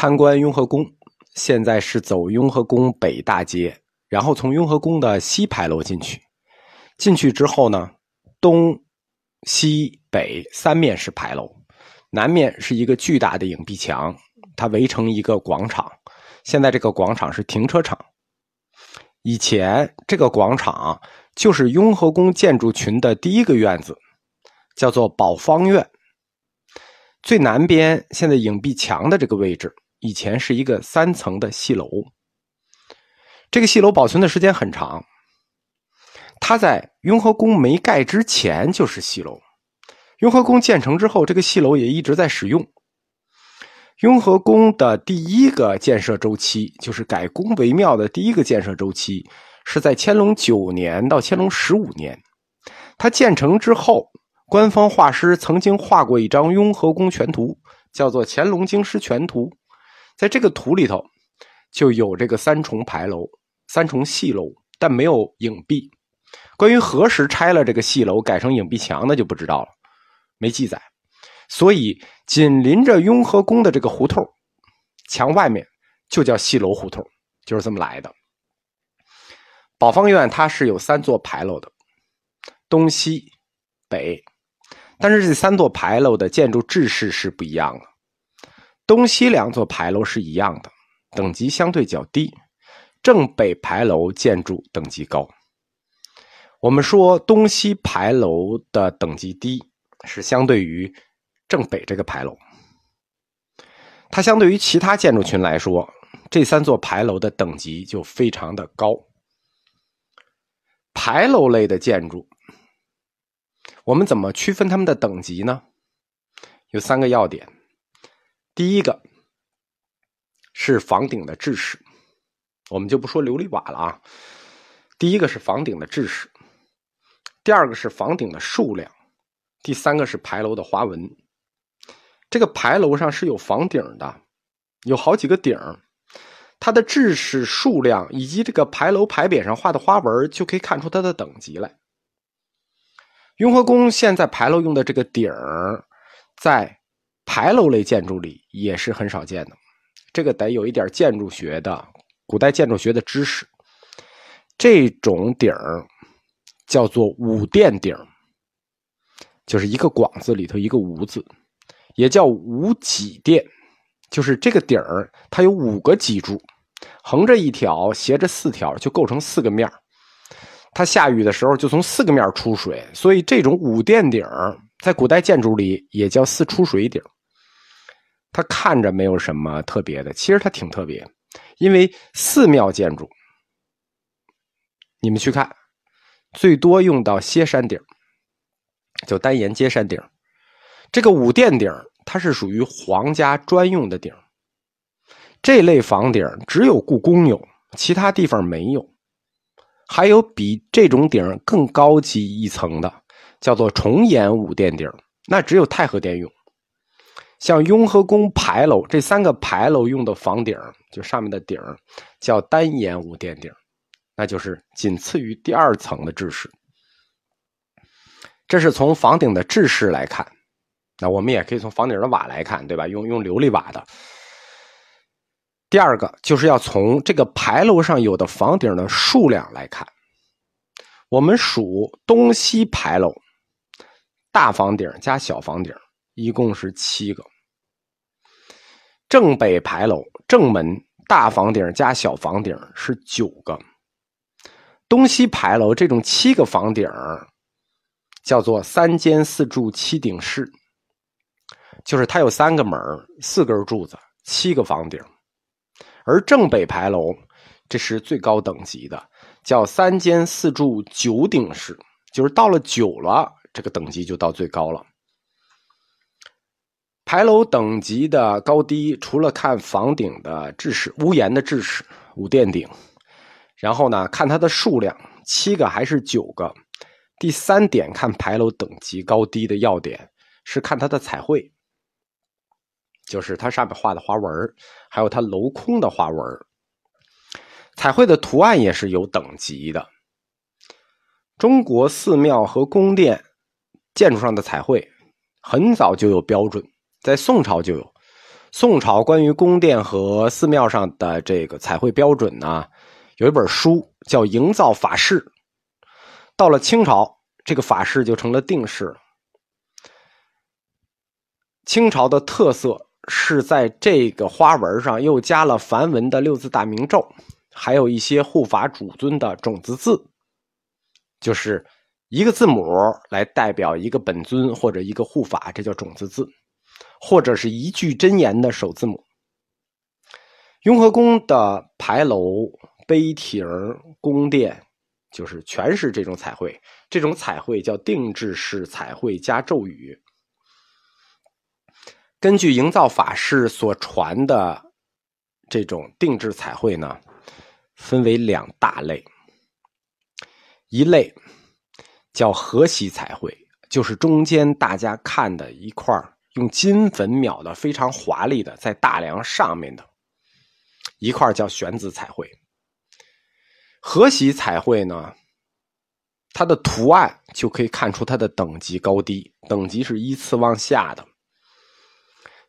参观雍和宫，现在是走雍和宫北大街，然后从雍和宫的西牌楼进去。进去之后呢，东、西北三面是牌楼，南面是一个巨大的影壁墙，它围成一个广场。现在这个广场是停车场。以前这个广场就是雍和宫建筑群的第一个院子，叫做宝芳院。最南边现在影壁墙的这个位置，以前是一个三层的戏楼。这个戏楼保存的时间很长，它在雍和宫没盖之前就是戏楼，雍和宫建成之后，这个戏楼也一直在使用。雍和宫的第一个建设周期，就是改宫为庙的第一个建设周期，是在乾隆九年到乾隆十五年。它建成之后，官方画师曾经画过一张雍和宫全图，叫做《乾隆京师全图》。在这个图里头，就有这个三重牌楼、三重戏楼，但没有影壁。关于何时拆了这个戏楼改成影壁墙，那就不知道了，没记载。所以，紧邻着雍和宫的这个胡同，墙外面就叫戏楼胡同，就是这么来的。宝方院它是有三座牌楼的，东西北，但是这三座牌楼的建筑制式是不一样的。东西两座牌楼是一样的，等级相对较低；正北牌楼建筑等级高。我们说东西牌楼的等级低，是相对于。正北这个牌楼，它相对于其他建筑群来说，这三座牌楼的等级就非常的高。牌楼类的建筑，我们怎么区分它们的等级呢？有三个要点。第一个是房顶的制式，我们就不说琉璃瓦了啊。第一个是房顶的制式，第二个是房顶的数量，第三个是牌楼的花纹。这个牌楼上是有房顶的，有好几个顶它的制式、数量以及这个牌楼牌匾上画的花纹，就可以看出它的等级来。雍和宫现在牌楼用的这个顶儿，在牌楼类建筑里也是很少见的。这个得有一点建筑学的、古代建筑学的知识。这种顶儿叫做五殿顶，就是一个广字里头一个五字。也叫五脊殿，就是这个顶儿，它有五个脊柱，横着一条，斜着四条，就构成四个面它下雨的时候就从四个面出水，所以这种五殿顶在古代建筑里也叫四出水顶。它看着没有什么特别的，其实它挺特别，因为寺庙建筑，你们去看，最多用到歇山顶，就单檐歇山顶。这个五殿顶，它是属于皇家专用的顶。这类房顶只有故宫有，其他地方没有。还有比这种顶更高级一层的，叫做重檐五殿顶，那只有太和殿用。像雍和宫牌楼这三个牌楼用的房顶，就上面的顶叫单檐五殿顶，那就是仅次于第二层的制式。这是从房顶的制式来看。那我们也可以从房顶的瓦来看，对吧？用用琉璃瓦的。第二个就是要从这个牌楼上有的房顶的数量来看。我们数东西牌楼，大房顶加小房顶一共是七个；正北牌楼正门大房顶加小房顶是九个；东西牌楼这种七个房顶叫做三间四柱七顶式。就是它有三个门四根柱子，七个房顶，而正北牌楼这是最高等级的，叫三间四柱九顶式，就是到了九了，这个等级就到最高了。牌楼等级的高低，除了看房顶的制式、屋檐的制式、五殿顶，然后呢看它的数量，七个还是九个。第三点看牌楼等级高低的要点是看它的彩绘。就是它上面画的花纹还有它镂空的花纹彩绘的图案也是有等级的。中国寺庙和宫殿建筑上的彩绘很早就有标准，在宋朝就有。宋朝关于宫殿和寺庙上的这个彩绘标准呢，有一本书叫《营造法式》。到了清朝，这个法式就成了定式。清朝的特色是在这个花纹上又加了梵文的六字大明咒，还有一些护法主尊的种子字，就是一个字母来代表一个本尊或者一个护法，这叫种子字。或者是一句真言的首字母。雍和宫的牌楼、碑亭、宫殿，就是全是这种彩绘。这种彩绘叫定制式彩绘加咒语。根据营造法式所传的这种定制彩绘呢，分为两大类。一类叫河西彩绘，就是中间大家看的一块用金粉描的非常华丽的，在大梁上面的一块叫玄子彩绘。河喜彩绘呢，它的图案就可以看出它的等级高低，等级是依次往下的。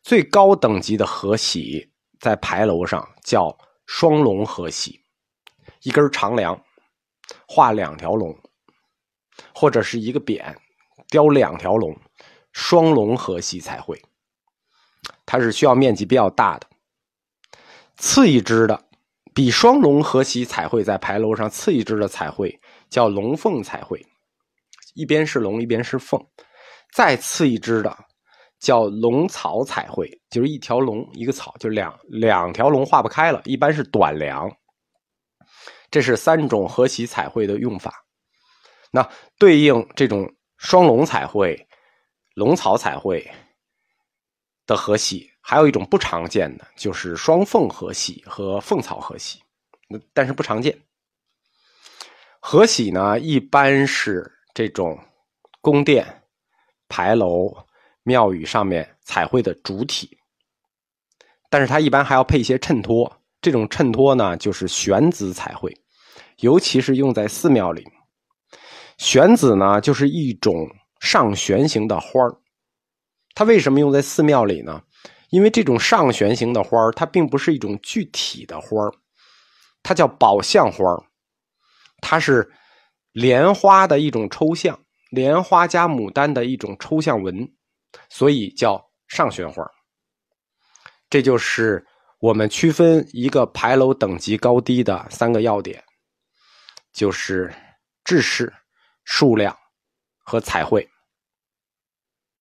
最高等级的河喜在牌楼上叫双龙河喜，一根长梁画两条龙，或者是一个匾雕两条龙。双龙河喜彩绘，它是需要面积比较大的。次一支的，比双龙河喜彩绘在牌楼上次一支的彩绘叫龙凤彩绘，一边是龙，一边是凤。再次一支的叫龙草彩绘，就是一条龙一个草，就两两条龙画不开了，一般是短梁。这是三种河喜彩绘的用法。那对应这种双龙彩绘。龙草彩绘的和玺，还有一种不常见的，就是双凤和玺和凤草河喜，但是不常见。和玺呢，一般是这种宫殿、牌楼、庙宇上面彩绘的主体，但是它一般还要配一些衬托。这种衬托呢，就是玄子彩绘，尤其是用在寺庙里。玄子呢，就是一种。上旋形的花它为什么用在寺庙里呢？因为这种上旋形的花它并不是一种具体的花它叫宝相花它是莲花的一种抽象，莲花加牡丹的一种抽象纹，所以叫上旋花这就是我们区分一个牌楼等级高低的三个要点，就是制式、数量和彩绘。